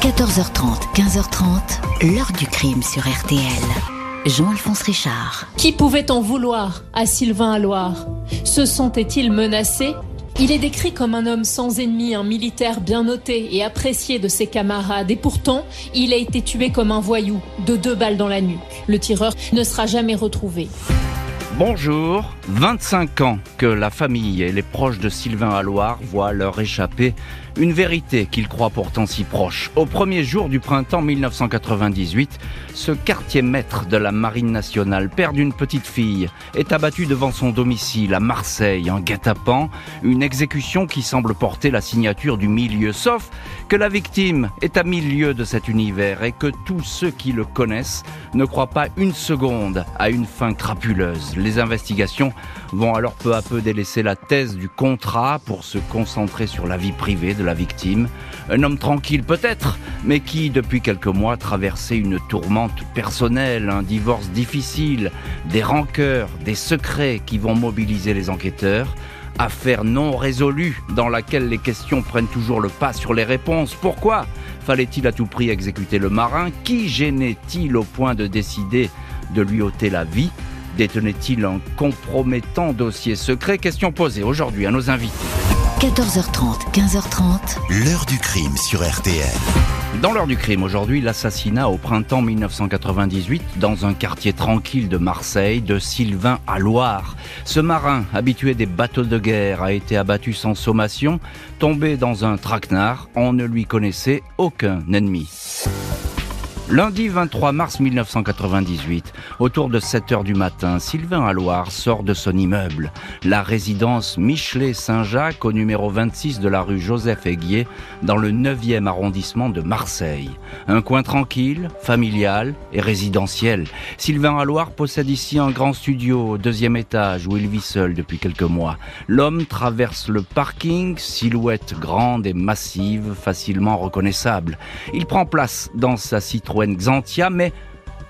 14h30, 15h30, l'heure du crime sur RTL. Jean-Alphonse Richard. Qui pouvait en vouloir à Sylvain Alloire Se sentait-il menacé? Il est décrit comme un homme sans ennemi, un militaire bien noté et apprécié de ses camarades. Et pourtant, il a été tué comme un voyou, de deux balles dans la nuque. Le tireur ne sera jamais retrouvé. Bonjour, 25 ans que la famille et les proches de Sylvain Alloire voient leur échapper une vérité qu'ils croient pourtant si proche. Au premier jour du printemps 1998, ce quartier maître de la Marine nationale, père d'une petite fille, est abattu devant son domicile à Marseille en guet-apens, une exécution qui semble porter la signature du milieu, sauf que la victime est à milieu de cet univers et que tous ceux qui le connaissent ne croient pas une seconde à une fin crapuleuse. Investigations vont alors peu à peu délaisser la thèse du contrat pour se concentrer sur la vie privée de la victime. Un homme tranquille peut-être, mais qui depuis quelques mois traversait une tourmente personnelle, un divorce difficile, des rancœurs, des secrets qui vont mobiliser les enquêteurs. Affaire non résolue dans laquelle les questions prennent toujours le pas sur les réponses. Pourquoi fallait-il à tout prix exécuter le marin? Qui gênait-il au point de décider de lui ôter la vie? Détenait-il un compromettant dossier secret Question posée aujourd'hui à nos invités. 14h30, 15h30. L'heure du crime sur RTL. Dans l'heure du crime, aujourd'hui, l'assassinat au printemps 1998 dans un quartier tranquille de Marseille de Sylvain à Loire. Ce marin, habitué des bateaux de guerre, a été abattu sans sommation, tombé dans un traquenard. On ne lui connaissait aucun ennemi. Lundi 23 mars 1998, autour de 7 heures du matin, Sylvain Alloire sort de son immeuble, la résidence Michelet-Saint-Jacques au numéro 26 de la rue Joseph Aiguier, dans le 9e arrondissement de Marseille. Un coin tranquille, familial et résidentiel. Sylvain Alloire possède ici un grand studio au deuxième étage où il vit seul depuis quelques mois. L'homme traverse le parking, silhouette grande et massive, facilement reconnaissable. Il prend place dans sa Citroën Xantia, mais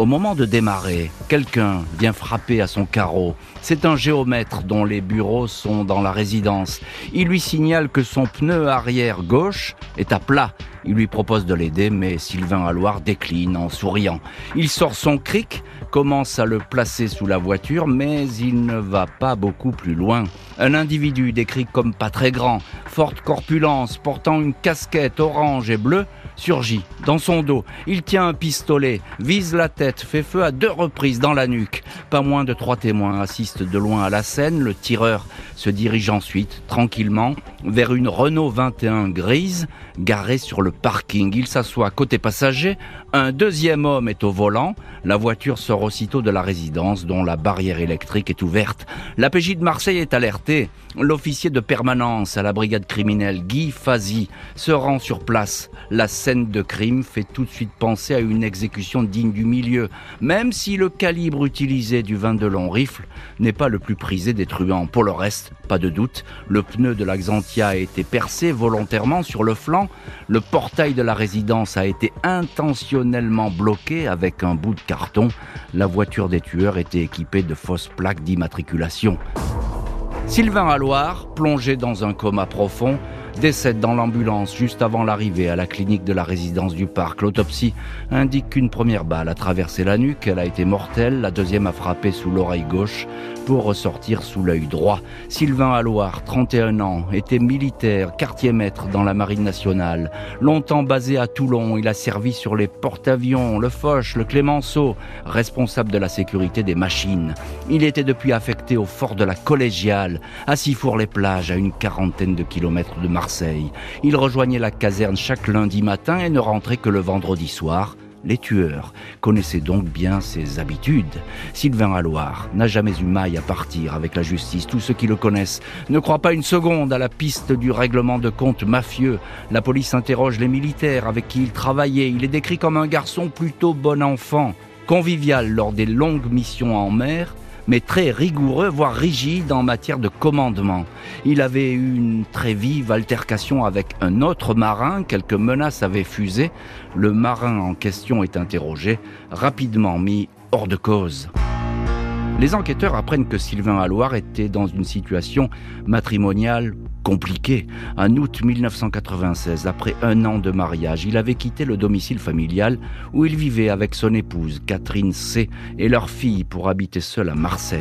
au moment de démarrer, quelqu'un vient frapper à son carreau. C'est un géomètre dont les bureaux sont dans la résidence. Il lui signale que son pneu arrière gauche est à plat. Il lui propose de l'aider, mais Sylvain Alloire décline en souriant. Il sort son cric, commence à le placer sous la voiture, mais il ne va pas beaucoup plus loin. Un individu décrit comme pas très grand, forte corpulence, portant une casquette orange et bleue, surgit dans son dos. Il tient un pistolet, vise la tête, fait feu à deux reprises dans la nuque. Pas moins de trois témoins assistent de loin à la scène. Le tireur se dirige ensuite, tranquillement, vers une Renault 21 grise garée sur le parking. Il s'assoit côté passager. Un deuxième homme est au volant. La voiture sort aussitôt de la résidence dont la barrière électrique est ouverte. L'APJ de Marseille est alerté. L'officier de permanence à la brigade criminelle, Guy Fazi, se rend sur place. La scène de crime fait tout de suite penser à une exécution digne du milieu, même si le calibre utilisé du 22 long rifle n'est pas le plus prisé des truands. Pour le reste, pas de doute, le pneu de la Xantia a été percé volontairement sur le flanc, le portail de la résidence a été intentionnellement bloqué avec un bout de carton, la voiture des tueurs était équipée de fausses plaques d'immatriculation. Sylvain Alloire, plongé dans un coma profond, décède dans l'ambulance juste avant l'arrivée à la clinique de la résidence du parc. L'autopsie indique qu'une première balle a traversé la nuque, elle a été mortelle, la deuxième a frappé sous l'oreille gauche pour ressortir sous l'œil droit. Sylvain Alloire, 31 ans, était militaire, quartier-maître dans la marine nationale. Longtemps basé à Toulon, il a servi sur les porte-avions, le Foch, le Clémenceau, responsable de la sécurité des machines. Il était depuis affecté au fort de la Collégiale, à Sifour-les-Plages, à une quarantaine de kilomètres de Marseille. Il rejoignait la caserne chaque lundi matin et ne rentrait que le vendredi soir. Les tueurs connaissaient donc bien ses habitudes. Sylvain Alloire n'a jamais eu maille à partir avec la justice. Tous ceux qui le connaissent ne croient pas une seconde à la piste du règlement de compte mafieux. La police interroge les militaires avec qui il travaillait. Il est décrit comme un garçon plutôt bon enfant, convivial lors des longues missions en mer mais très rigoureux, voire rigide en matière de commandement. Il avait eu une très vive altercation avec un autre marin, quelques menaces avaient fusé. Le marin en question est interrogé, rapidement mis hors de cause. Les enquêteurs apprennent que Sylvain Alloire était dans une situation matrimoniale compliqué. En août 1996, après un an de mariage, il avait quitté le domicile familial où il vivait avec son épouse, Catherine C., et leur fille pour habiter seul à Marseille.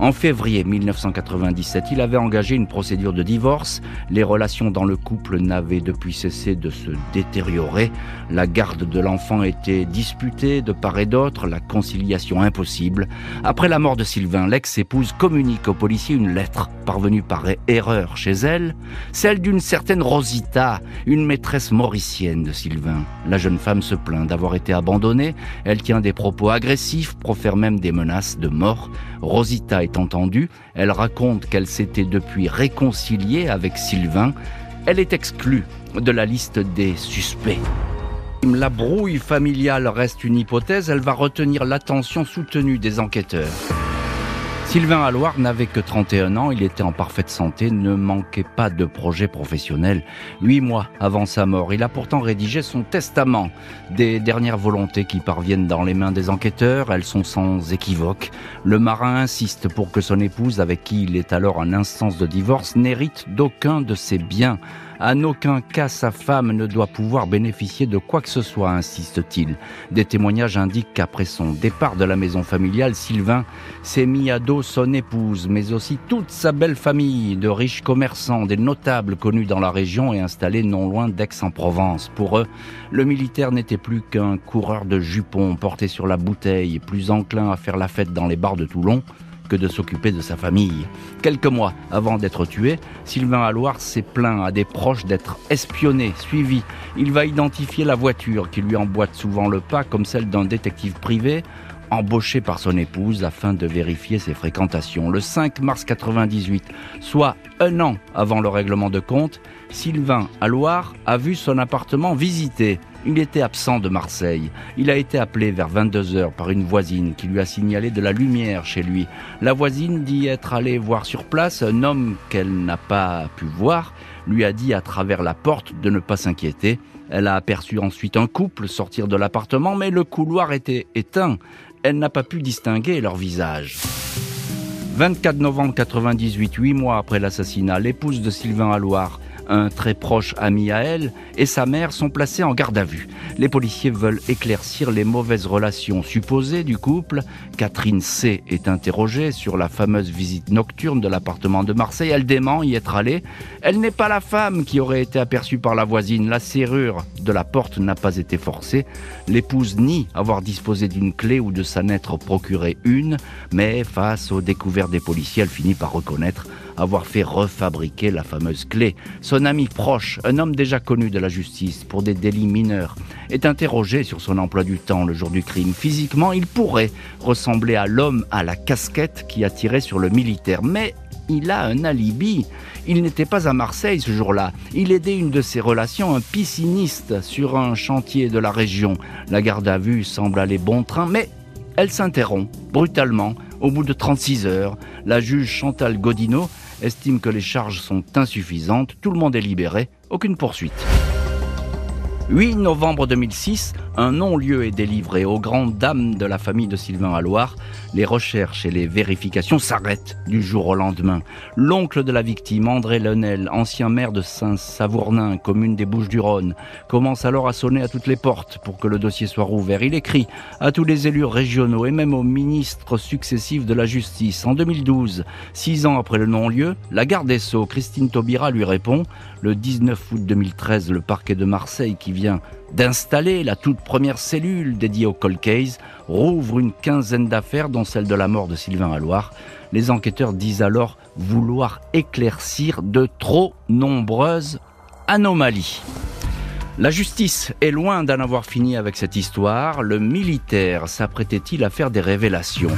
En février 1997, il avait engagé une procédure de divorce. Les relations dans le couple n'avaient depuis cessé de se détériorer. La garde de l'enfant était disputée de part et d'autre, la conciliation impossible. Après la mort de Sylvain, l'ex-épouse communique aux policiers une lettre parvenue par erreur chez elle, celle d'une certaine Rosita, une maîtresse mauricienne de Sylvain. La jeune femme se plaint d'avoir été abandonnée, elle tient des propos agressifs, profère même des menaces de mort. Rosita est entendue, elle raconte qu'elle s'était depuis réconciliée avec Sylvain. Elle est exclue de la liste des suspects. La brouille familiale reste une hypothèse, elle va retenir l'attention soutenue des enquêteurs. Sylvain Alloire n'avait que 31 ans, il était en parfaite santé, ne manquait pas de projet professionnel. Huit mois avant sa mort, il a pourtant rédigé son testament. Des dernières volontés qui parviennent dans les mains des enquêteurs, elles sont sans équivoque. Le marin insiste pour que son épouse, avec qui il est alors en instance de divorce, n'hérite d'aucun de ses biens. En aucun cas sa femme ne doit pouvoir bénéficier de quoi que ce soit, insiste-t-il. Des témoignages indiquent qu'après son départ de la maison familiale, Sylvain s'est mis à dos son épouse, mais aussi toute sa belle famille de riches commerçants, des notables connus dans la région et installés non loin d'Aix-en-Provence. Pour eux, le militaire n'était plus qu'un coureur de jupons porté sur la bouteille, plus enclin à faire la fête dans les bars de Toulon que de s'occuper de sa famille. Quelques mois avant d'être tué, Sylvain Alloire s'est plaint à des proches d'être espionné, suivi. Il va identifier la voiture qui lui emboîte souvent le pas comme celle d'un détective privé embauché par son épouse afin de vérifier ses fréquentations. Le 5 mars 98, soit un an avant le règlement de compte, Sylvain Alloire a vu son appartement visité. Il était absent de Marseille. Il a été appelé vers 22 heures par une voisine qui lui a signalé de la lumière chez lui. La voisine dit être allée voir sur place un homme qu'elle n'a pas pu voir, lui a dit à travers la porte de ne pas s'inquiéter. Elle a aperçu ensuite un couple sortir de l'appartement, mais le couloir était éteint. Elle n'a pas pu distinguer leur visage. 24 novembre 98, huit mois après l'assassinat, l'épouse de Sylvain Alloire un très proche ami à elle, et sa mère sont placés en garde à vue. Les policiers veulent éclaircir les mauvaises relations supposées du couple. Catherine C. est interrogée sur la fameuse visite nocturne de l'appartement de Marseille. Elle dément y être allée. Elle n'est pas la femme qui aurait été aperçue par la voisine. La serrure de la porte n'a pas été forcée. L'épouse nie avoir disposé d'une clé ou de s'en être procuré une, mais face aux découvertes des policiers, elle finit par reconnaître avoir fait refabriquer la fameuse clé. Son ami proche, un homme déjà connu de la justice pour des délits mineurs, est interrogé sur son emploi du temps le jour du crime. Physiquement, il pourrait ressembler à l'homme à la casquette qui a tiré sur le militaire, mais il a un alibi. Il n'était pas à Marseille ce jour-là. Il aidait une de ses relations, un pisciniste, sur un chantier de la région. La garde à vue semble aller bon train, mais elle s'interrompt brutalement au bout de 36 heures. La juge Chantal Godino estime que les charges sont insuffisantes, tout le monde est libéré, aucune poursuite. 8 novembre 2006, un non-lieu est délivré aux grandes dames de la famille de Sylvain Alloire. Les recherches et les vérifications s'arrêtent du jour au lendemain. L'oncle de la victime, André Lenel, ancien maire de Saint-Savournin, commune des Bouches-du-Rhône, commence alors à sonner à toutes les portes pour que le dossier soit rouvert. Il écrit à tous les élus régionaux et même aux ministres successifs de la justice. En 2012, six ans après le non-lieu, la garde des Sceaux, Christine Taubira, lui répond le 19 août 2013, le parquet de Marseille, qui d'installer la toute première cellule dédiée au cold case, rouvre une quinzaine d'affaires, dont celle de la mort de Sylvain Alloire. Les enquêteurs disent alors vouloir éclaircir de trop nombreuses anomalies. La justice est loin d'en avoir fini avec cette histoire. Le militaire s'apprêtait-il à faire des révélations?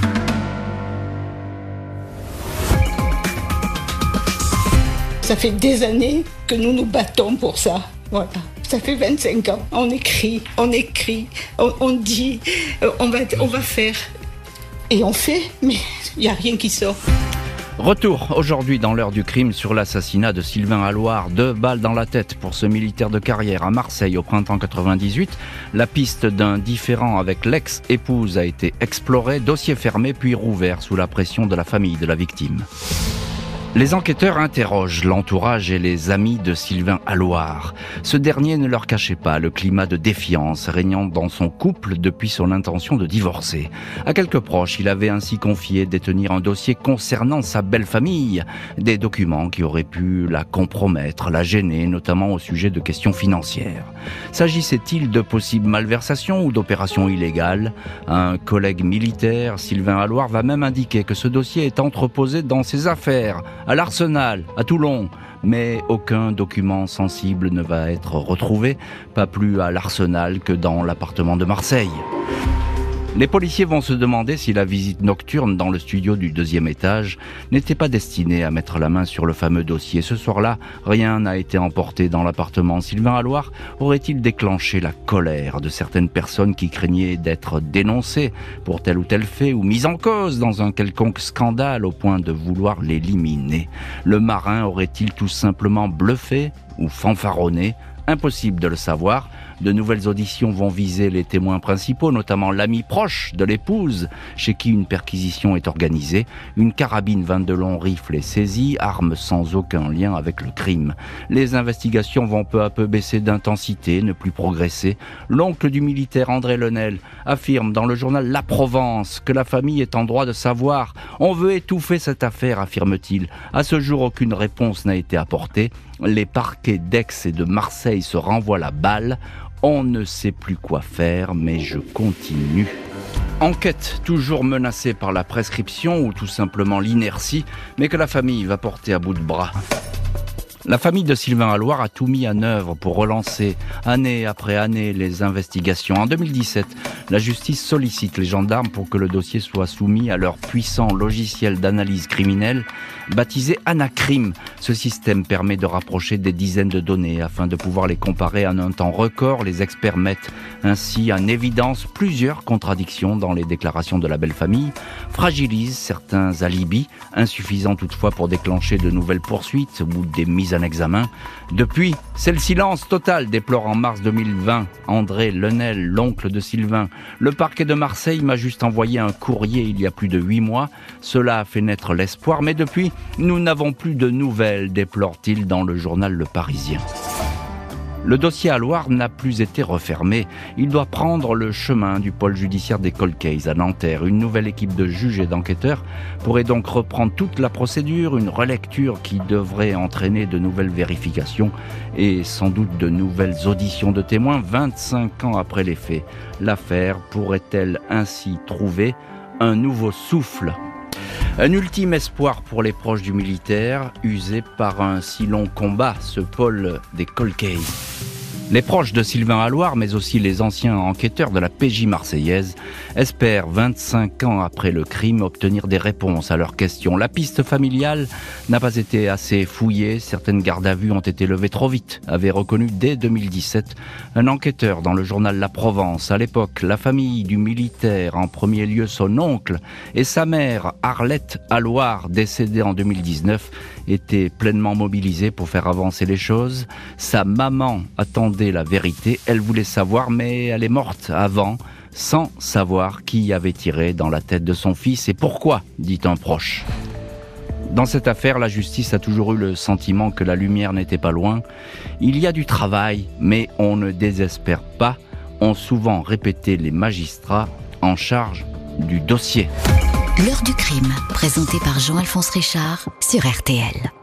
Ça fait des années que nous nous battons pour ça. Voilà. Ça fait 25 ans. On écrit, on écrit, on, dit, euh, on va, on va faire. Et on fait, mais il n'y a rien qui sort. Retour aujourd'hui dans l'heure du crime sur l'assassinat de Sylvain Alloire. Deux balles dans la tête pour ce militaire de carrière à Marseille au printemps 98. La piste d'un différent avec l'ex-épouse a été explorée, dossier fermé puis rouvert sous la pression de la famille de la victime. Les enquêteurs interrogent l'entourage et les amis de Sylvain Alloire. Ce dernier ne leur cachait pas le climat de défiance régnant dans son couple depuis son intention de divorcer. À quelques proches, il avait ainsi confié détenir un dossier concernant sa belle famille, des documents qui auraient pu la compromettre, la gêner, notamment au sujet de questions financières. S'agissait-il de possibles malversations ou d'opérations illégales? Un collègue militaire, Sylvain Alloire, va même indiquer que ce dossier est entreposé dans ses affaires à l'Arsenal, à Toulon, mais aucun document sensible ne va être retrouvé, pas plus à l'Arsenal que dans l'appartement de Marseille. Les policiers vont se demander si la visite nocturne dans le studio du deuxième étage n'était pas destinée à mettre la main sur le fameux dossier. Ce soir-là, rien n'a été emporté dans l'appartement. Sylvain Alloire aurait-il déclenché la colère de certaines personnes qui craignaient d'être dénoncées pour tel ou tel fait ou mises en cause dans un quelconque scandale au point de vouloir l'éliminer? Le marin aurait-il tout simplement bluffé ou fanfaronné? Impossible de le savoir. De nouvelles auditions vont viser les témoins principaux, notamment l'ami proche de l'épouse, chez qui une perquisition est organisée. Une carabine 22 long rifle est saisie, arme sans aucun lien avec le crime. Les investigations vont peu à peu baisser d'intensité, ne plus progresser. L'oncle du militaire André Lenel affirme dans le journal La Provence que la famille est en droit de savoir. On veut étouffer cette affaire, affirme-t-il. À ce jour, aucune réponse n'a été apportée. Les parquets d'Aix et de Marseille se renvoient la balle. On ne sait plus quoi faire, mais je continue. Enquête toujours menacée par la prescription ou tout simplement l'inertie, mais que la famille va porter à bout de bras. La famille de Sylvain Alloire a tout mis en œuvre pour relancer année après année les investigations. En 2017, la justice sollicite les gendarmes pour que le dossier soit soumis à leur puissant logiciel d'analyse criminelle baptisé Anacrim. Ce système permet de rapprocher des dizaines de données afin de pouvoir les comparer en un temps record. Les experts mettent ainsi en évidence plusieurs contradictions dans les déclarations de la belle famille, fragilisent certains alibis, insuffisants toutefois pour déclencher de nouvelles poursuites ou des mises en examen. Depuis, c'est le silence total, déplore en mars 2020 André Lenel, l'oncle de Sylvain. Le parquet de Marseille m'a juste envoyé un courrier il y a plus de huit mois. Cela a fait naître l'espoir, mais depuis, nous n'avons plus de nouvelles, déplore-t-il dans le journal Le Parisien. Le dossier à Loire n'a plus été refermé. Il doit prendre le chemin du pôle judiciaire des Colcays à Nanterre. Une nouvelle équipe de juges et d'enquêteurs pourrait donc reprendre toute la procédure, une relecture qui devrait entraîner de nouvelles vérifications et sans doute de nouvelles auditions de témoins 25 ans après les faits. L'affaire pourrait-elle ainsi trouver un nouveau souffle? Un ultime espoir pour les proches du militaire, usé par un si long combat, ce pôle des Colcays. Les proches de Sylvain Alloire, mais aussi les anciens enquêteurs de la PJ marseillaise, espèrent, 25 ans après le crime, obtenir des réponses à leurs questions. La piste familiale n'a pas été assez fouillée, certaines gardes à vue ont été levées trop vite, avait reconnu dès 2017 un enquêteur dans le journal La Provence. À l'époque, la famille du militaire, en premier lieu son oncle, et sa mère, Arlette Alloire, décédée en 2019, étaient pleinement mobilisés pour faire avancer les choses. Sa maman attendait la vérité, elle voulait savoir, mais elle est morte avant, sans savoir qui avait tiré dans la tête de son fils et pourquoi, dit un proche. Dans cette affaire, la justice a toujours eu le sentiment que la lumière n'était pas loin. Il y a du travail, mais on ne désespère pas, ont souvent répété les magistrats en charge du dossier. L'heure du crime, présenté par Jean-Alphonse Richard sur RTL.